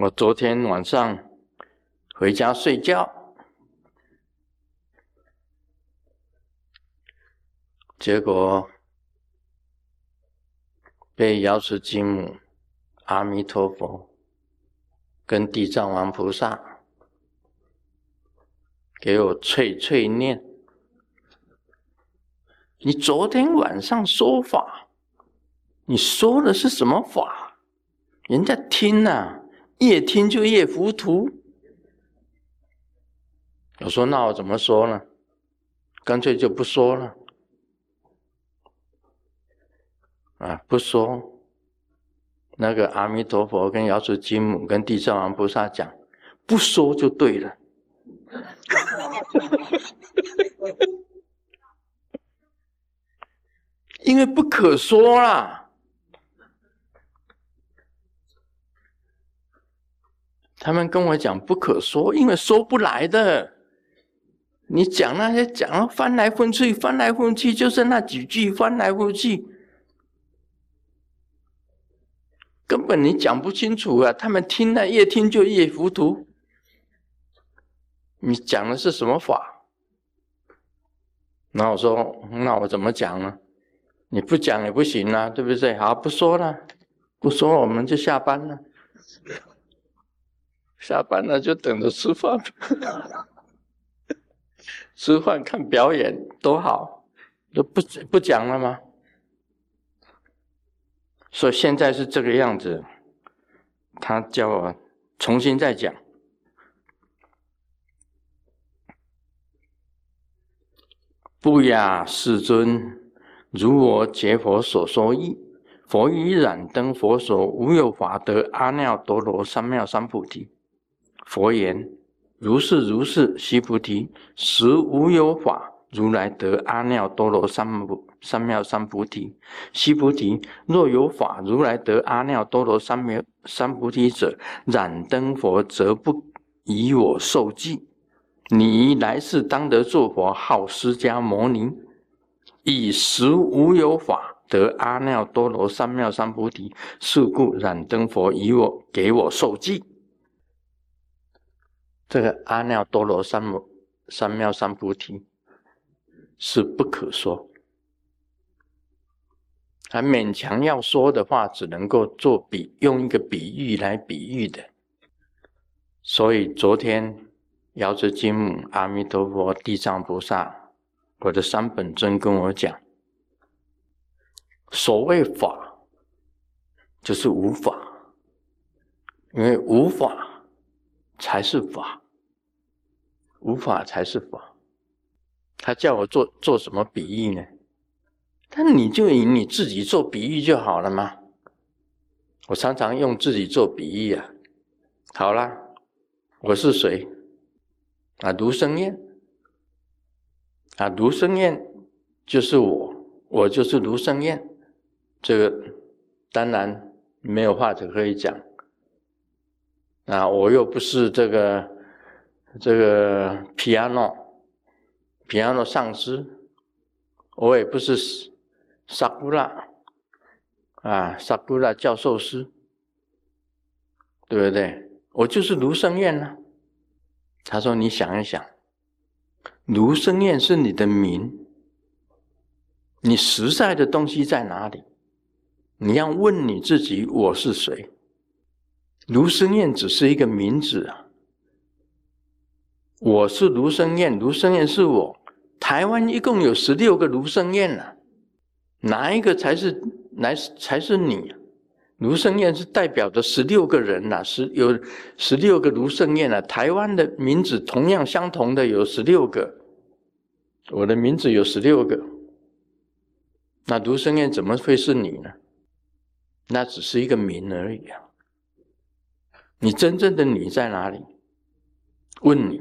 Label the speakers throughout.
Speaker 1: 我昨天晚上回家睡觉，结果被瑶池金母、阿弥陀佛跟地藏王菩萨给我脆脆念。你昨天晚上说法，你说的是什么法？人家听呐，越听就越糊涂。我说：“那我怎么说呢？干脆就不说了。啊，不说。那个阿弥陀佛跟瑶池金母跟地藏王菩萨讲，不说就对了。”因为不可说啦，他们跟我讲不可说，因为说不来的。你讲那些讲翻来覆去，翻来覆去，就是那几句翻来覆去，根本你讲不清楚啊！他们听了越听就越糊涂。你讲的是什么法？那我说，那我怎么讲呢？你不讲也不行啊，对不对？好，不说了，不说，我们就下班了。下班了就等着吃饭，吃饭看表演多好，都不不讲了吗？所以现在是这个样子，他叫我重新再讲。不雅世尊。如我解佛所说义，佛以燃灯佛所无有法得阿耨多罗三藐三菩提。佛言：如是如是，须菩提，实无有法如来得阿耨多罗三藐三藐三菩提。须菩提，若有法如来得阿耨多罗三藐三菩提者，燃灯佛则不以我受记。你来世当得作佛，号释迦牟尼。以实无有法得阿耨多罗三藐三菩提，是故燃灯佛以我给我受记。这个阿耨多罗三藐三藐三菩提是不可说，还勉强要说的话，只能够做比用一个比喻来比喻的。所以昨天瑶池金母、阿弥陀佛、地藏菩萨。我的三本尊跟我讲，所谓法，就是无法，因为无法才是法，无法才是法。他叫我做做什么比喻呢？但你就以你自己做比喻就好了吗？我常常用自己做比喻啊。好啦，我是谁？啊，卢生燕。啊，卢生燕就是我，我就是卢生燕，这个当然没有话可以讲。啊，我又不是这个这个 piano，piano 上师，我也不是萨古拉，啊，萨古拉教授师，对不对？我就是卢生燕呢。他说：“你想一想。”卢生燕是你的名，你实在的东西在哪里？你要问你自己：我是谁？卢生燕只是一个名字啊。我是卢生燕，卢生燕是我。台湾一共有十六个卢生燕呢，哪一个才是来才是你？卢生燕是代表着十六个人呐，十有十六个卢生燕啊。台湾的名字同样相同的有十六个。我的名字有十六个，那卢生燕怎么会是你呢？那只是一个名而已啊！你真正的你在哪里？问你，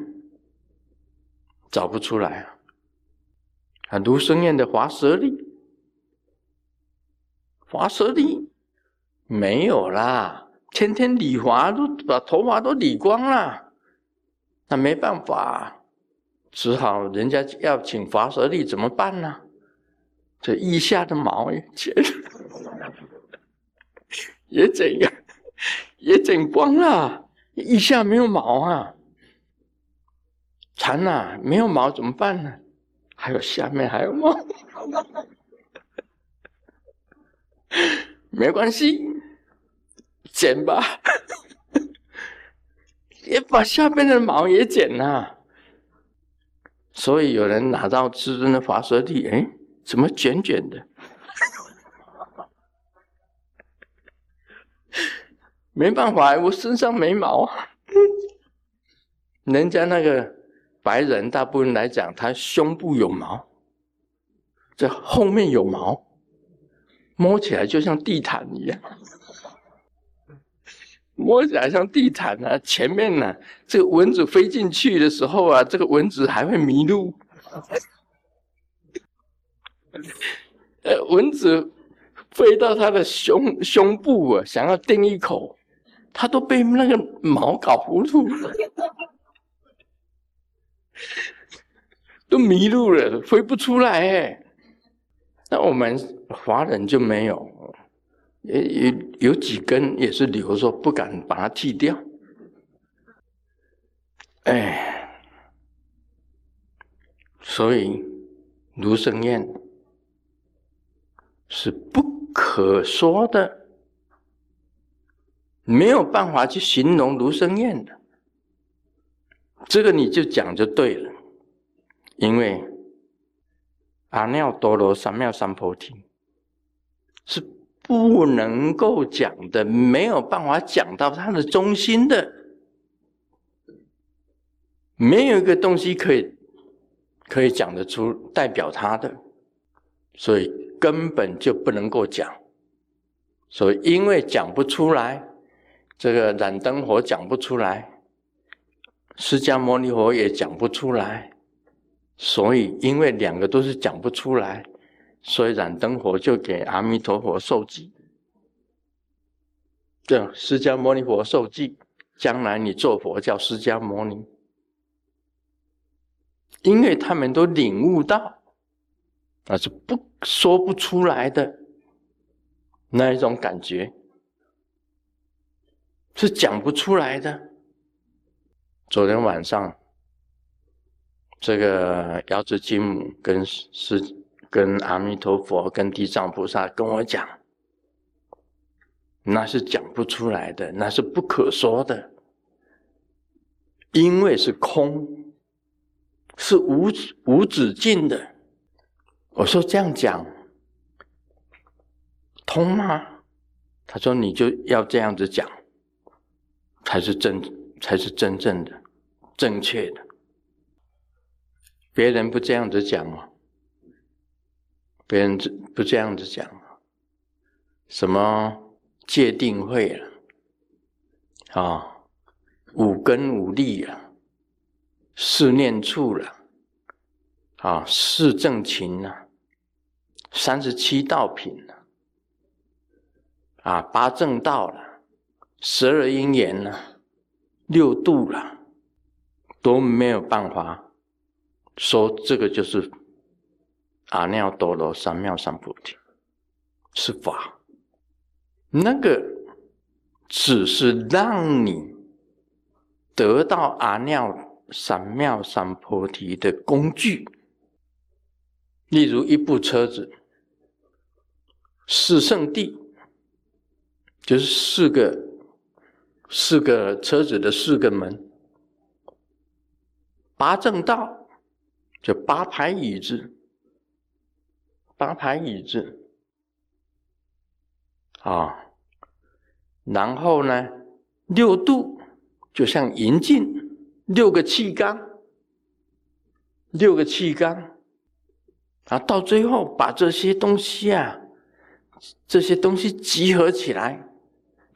Speaker 1: 找不出来啊！啊，卢生燕的华舍利，华舍利没有啦，天天理发都把头发都理光了，那没办法。只好人家要请华舍利怎么办呢？这腋下的毛也剪，也剪也剪光了。一下没有毛啊，蚕呐，没有毛怎么办呢？还有下面还有毛，没关系，剪吧，也把下面的毛也剪了。所以有人拿到至尊的法舍利，哎，怎么卷卷的？没办法，我身上没毛。人家那个白人，大部分来讲，他胸部有毛，这后面有毛，摸起来就像地毯一样，摸起来像地毯啊。前面呢，这个蚊子飞进去的时候啊，这个蚊子还会迷路。呃，蚊子飞到他的胸胸部啊，想要叮一口。他都被那个毛搞糊涂了，都迷路了，飞不出来。那我们华人就没有，有有有几根也是留着，不敢把它剃掉。哎，所以卢生燕是不可说的。没有办法去形容卢生燕的，这个你就讲就对了，因为阿耨多罗三藐三菩提是不能够讲的，没有办法讲到它的中心的，没有一个东西可以可以讲得出代表它的，所以根本就不能够讲，所以因为讲不出来。这个燃灯佛讲不出来，释迦牟尼佛也讲不出来，所以因为两个都是讲不出来，所以燃灯佛就给阿弥陀佛受记。这释迦牟尼佛受记，将来你做佛叫释迦牟尼，因为他们都领悟到，那是不说不出来的那一种感觉。是讲不出来的。昨天晚上，这个瑶池金母跟是跟阿弥陀佛、跟地藏菩萨跟我讲，那是讲不出来的，那是不可说的，因为是空，是无无止境的。我说这样讲通吗？他说你就要这样子讲。才是真，才是真正的、正确的。别人不这样子讲哦，别人不这样子讲什么界定会了啊，五根五力啊，四念处了啊，四正勤啊，三十七道品了啊，八正道了。十二因缘呢，六度了，都没有办法说这个就是阿耨多罗三藐三菩提是法，那个只是让你得到阿耨三藐三菩提的工具。例如一部车子，四圣地就是四个。四个车子的四个门，八正道就八排椅子，八排椅子。啊，然后呢，六度就像银镜，六个气缸，六个气缸。啊，到最后把这些东西啊，这些东西集合起来，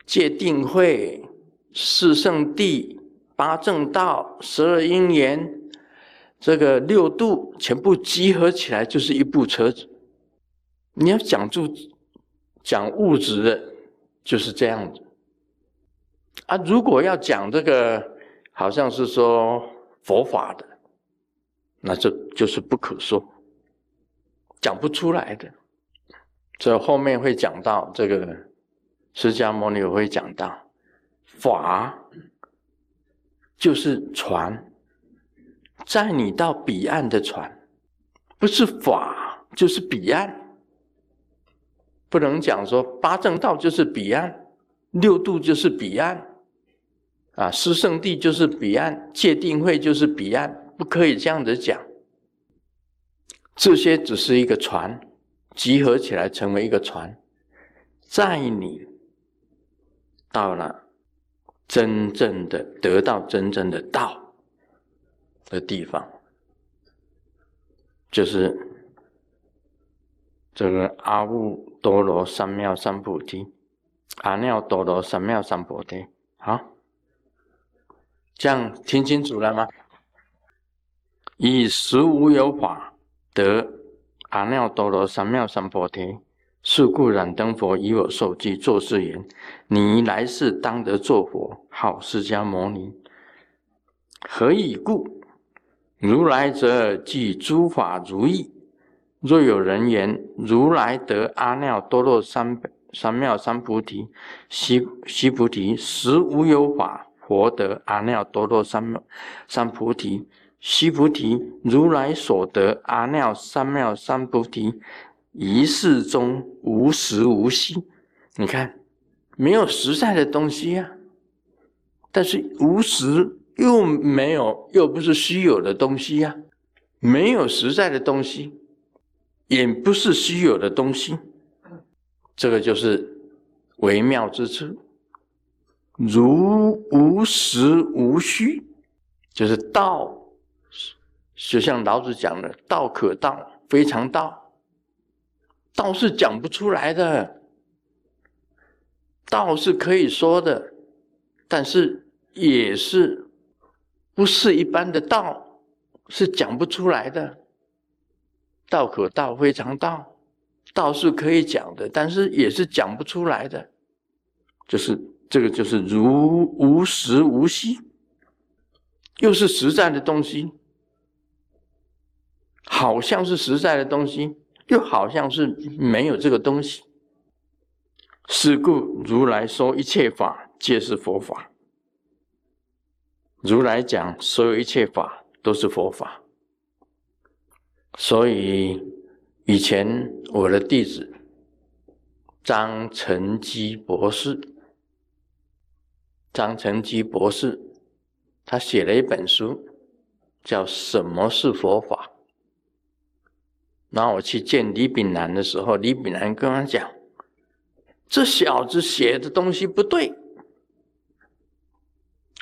Speaker 1: 界定会。四圣地、八正道、十二因缘，这个六度全部集合起来就是一部车子。你要讲住讲物质的，就是这样子。啊，如果要讲这个，好像是说佛法的，那这就是不可说，讲不出来的。这后面会讲到这个，释迦牟尼会讲到。法就是船，载你到彼岸的船，不是法就是彼岸，不能讲说八正道就是彼岸，六度就是彼岸，啊，十圣地就是彼岸，戒定慧就是彼岸，不可以这样子讲。这些只是一个船，集合起来成为一个船，载你到了真正的得到真正的道的地方，就是这个阿耨多罗三藐三菩提，阿耨多罗三藐三菩提。好，这样听清楚了吗？以实无有法。得阿耨多罗三藐三菩提，是故燃灯佛以我受记，作是言：你来世当得作佛，号释迦牟尼。何以故？如来者即诸法如意。若有人言如来得阿耨多罗三三藐三菩提，悉悉菩提实无有法，佛得阿耨多罗三三菩提。须菩提，如来所得阿耨三藐三菩提，一世中无实无虚。你看，没有实在的东西呀，但是无实又没有，又不是虚有的东西呀。没有实在的东西，也不是虚有的东西，这个就是微妙之处。如无实无虚，就是道。就像老子讲的“道可道，非常道”，道是讲不出来的，道是可以说的，但是也是不是一般的道，是讲不出来的。道可道，非常道，道是可以讲的，但是也是讲不出来的，就是这个，就是如无实无虚，又是实在的东西。好像是实在的东西，又好像是没有这个东西。是故如来说一切法皆是佛法。如来讲所有一切法都是佛法。所以以前我的弟子张成基博士，张成基博士，他写了一本书，叫《什么是佛法》。然后我去见李炳南的时候，李炳南跟我讲：“这小子写的东西不对。”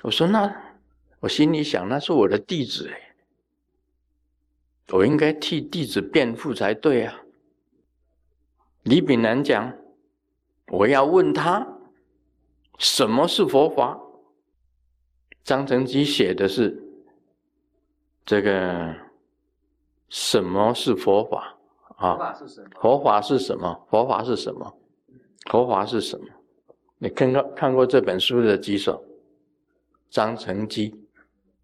Speaker 1: 我说：“那我心里想，那是我的弟子哎，我应该替弟子辩护才对啊。”李炳南讲：“我要问他什么是佛法。”张成基写的是这个。什么是佛法
Speaker 2: 啊？佛法是什么？
Speaker 1: 佛法是什么？佛法是什么？佛法是什么？你看过看过这本书的几首？张成基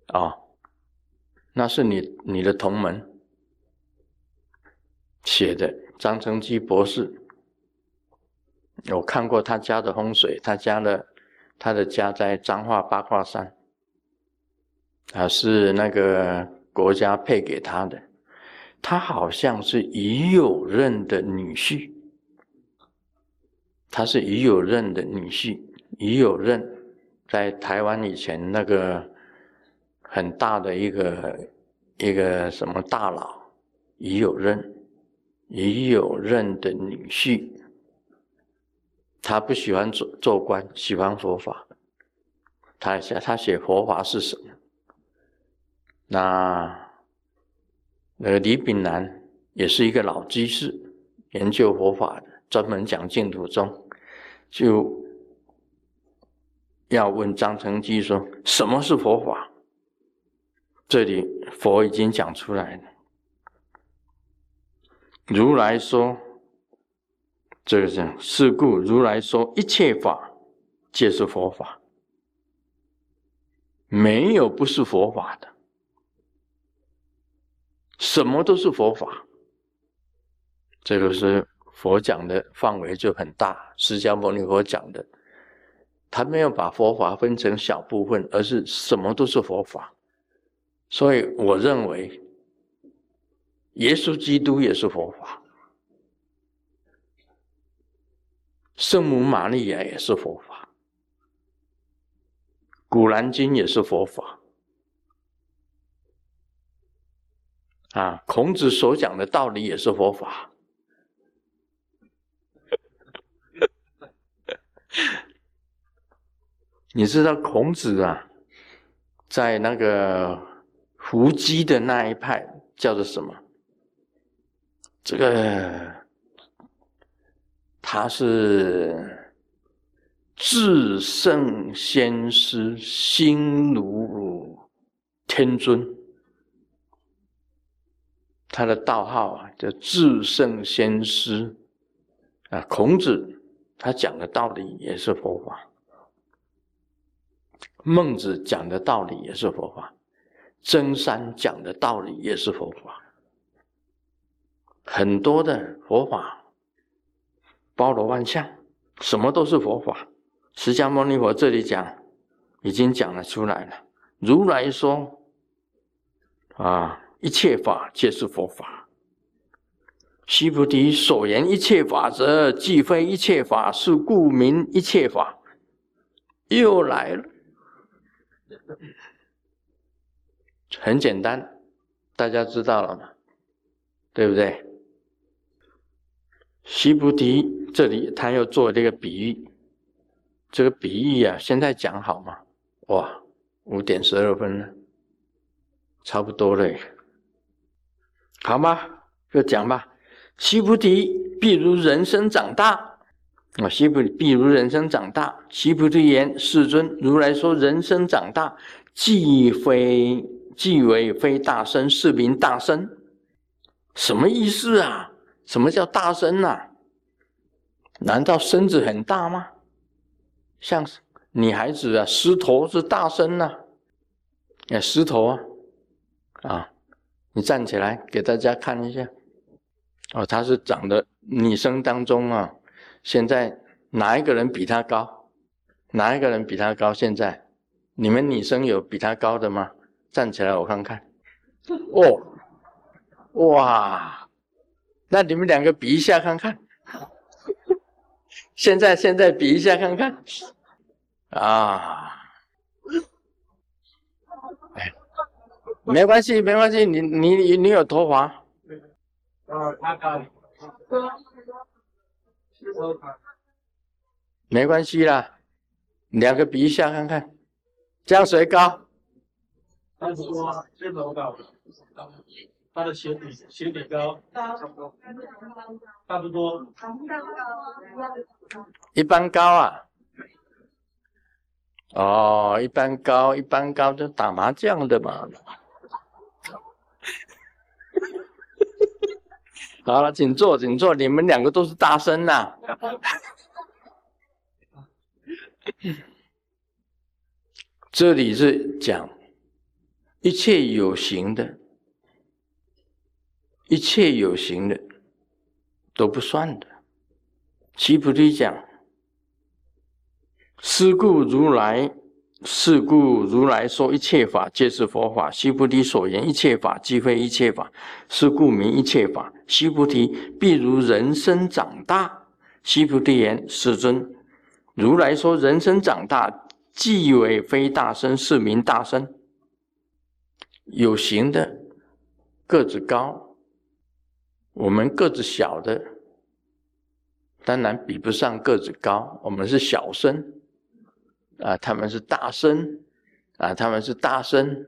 Speaker 1: 啊，那是你你的同门写的。张成基博士，我看过他家的风水，他家的他的家在彰化八卦山，啊，是那个国家配给他的。他好像是已有任的女婿，他是已有任的女婿，已有任在台湾以前那个很大的一个一个什么大佬，已有任，已有任的女婿，他不喜欢做做官，喜欢佛法，他写他写佛法是什么？那。那个李炳南也是一个老居士，研究佛法的，专门讲净土宗，就要问张成基说：“什么是佛法？”这里佛已经讲出来了。如来说：“这个是是故如来说一切法皆是佛法，没有不是佛法的。”什么都是佛法，这个是佛讲的范围就很大。释迦牟尼佛讲的他没有把佛法分成小部分，而是什么都是佛法。所以我认为，耶稣基督也是佛法，圣母玛利亚也是佛法，古兰经也是佛法。啊，孔子所讲的道理也是佛法。你知道孔子啊，在那个伏击的那一派叫做什么？这个他是至圣先师，心如天尊。他的道号啊叫至圣先师啊。孔子他讲的道理也是佛法。孟子讲的道理也是佛法，真三讲的道理也是佛法，很多的佛法包罗万象，什么都是佛法。释迦牟尼佛这里讲，已经讲了出来了。如来说，啊，一切法皆是佛法。须菩提所言一切法则，既非一切法，是故名一切法。又来了。很简单，大家知道了吗？对不对？西菩提这里他又做这个比喻，这个比喻啊，现在讲好吗？哇，五点十二分了，差不多了，好吗？就讲吧。西菩提，譬如人生长大。啊，西菩提，比如人生长大。西菩提言：“世尊，如来说人生长大，既非既为非大身，是名大身。什么意思啊？什么叫大身呐？难道身子很大吗？像女孩子啊，狮头是大身呐。哎，狮头啊，啊，你站起来给大家看一下。哦，她是长得女生当中啊。”现在哪一个人比他高？哪一个人比他高？现在你们女生有比他高的吗？站起来，我看看。哦，哇，那你们两个比一下看看。现在现在比一下看看。啊，哎，没关系没关系，你你你有头发。啊，他高。没关系啦，两个比一下看看，这样谁高？他是说这头高，他的鞋底鞋底高，差不多，差不多，一般高啊。哦，一般高，一般高就打麻将的嘛。好了，请坐，请坐。你们两个都是大声呐。这里是讲一切有形的，一切有形的都不算的。齐菩提讲：“是故如来。”是故如来说一切法皆是佛法。须菩提所言一切法即非一切法，是故名一切法。须菩提，譬如人生长大。须菩提言：世尊，如来说人生长大，即为非大身，是名大身。有形的个子高，我们个子小的，当然比不上个子高，我们是小身。啊，他们是大身，啊，他们是大身，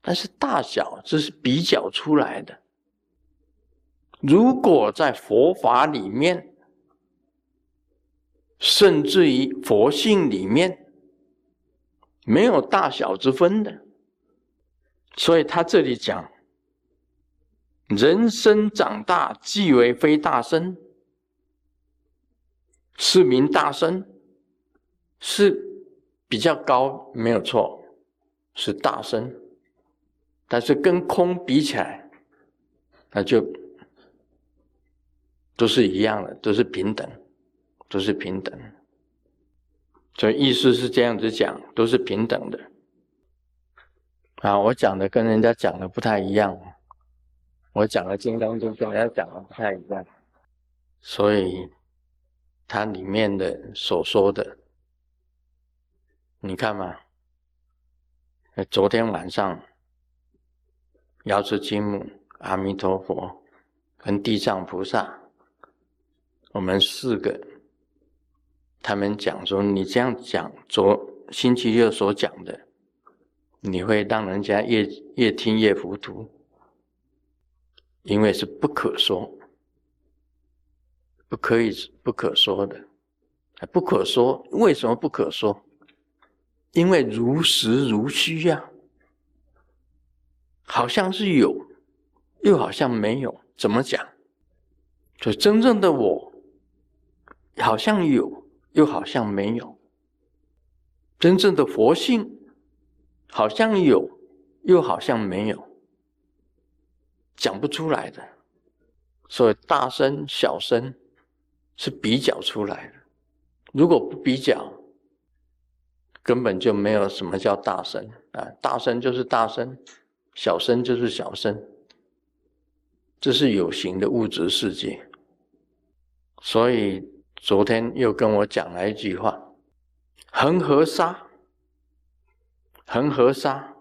Speaker 1: 但是大小这是比较出来的。如果在佛法里面，甚至于佛性里面，没有大小之分的，所以他这里讲，人生长大即为非大身，是名大身，是。比较高没有错，是大声，但是跟空比起来，那就都是一样的，都是平等，都是平等。所以意思是这样子讲，都是平等的。啊，我讲的跟人家讲的不太一样，我讲的《金刚经》跟人家讲的不太一样，所以它里面的所说的，你看嘛，昨天晚上，瑶池金母、阿弥陀佛跟地藏菩萨，我们四个，他们讲说，你这样讲，昨星期六所讲的。你会让人家越越听越糊涂，因为是不可说，不可以不可说的，不可说。为什么不可说？因为如实如虚呀，好像是有，又好像没有，怎么讲？就真正的我，好像有，又好像没有，真正的佛性。好像有，又好像没有，讲不出来的。所以大声、小声是比较出来的。如果不比较，根本就没有什么叫大声啊！大声就是大声，小声就是小声。这是有形的物质世界。所以昨天又跟我讲了一句话：“恒河沙。”恒河沙，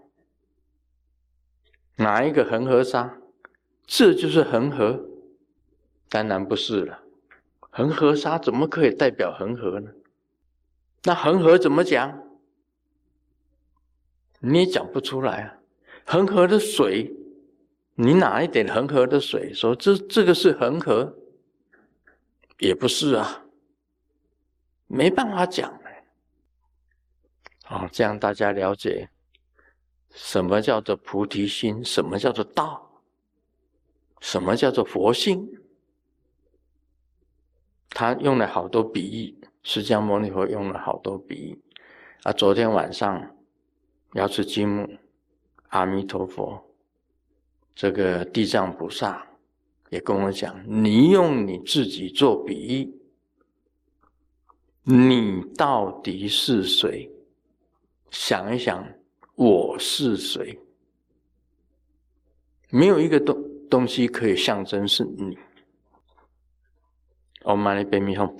Speaker 1: 哪一个恒河沙？这就是恒河？当然不是了。恒河沙怎么可以代表恒河呢？那恒河怎么讲？你也讲不出来啊。恒河的水，你哪一点恒河的水？说这这个是恒河，也不是啊，没办法讲。啊，这样大家了解什么叫做菩提心，什么叫做道，什么叫做佛性。他用了好多比喻，释迦牟尼佛用了好多比喻。啊，昨天晚上瑶池金木、阿弥陀佛、这个地藏菩萨也跟我讲：“你用你自己做比喻，你到底是谁？”想一想，我是谁？没有一个东东西可以象征是你。Om Mani Padme Hum。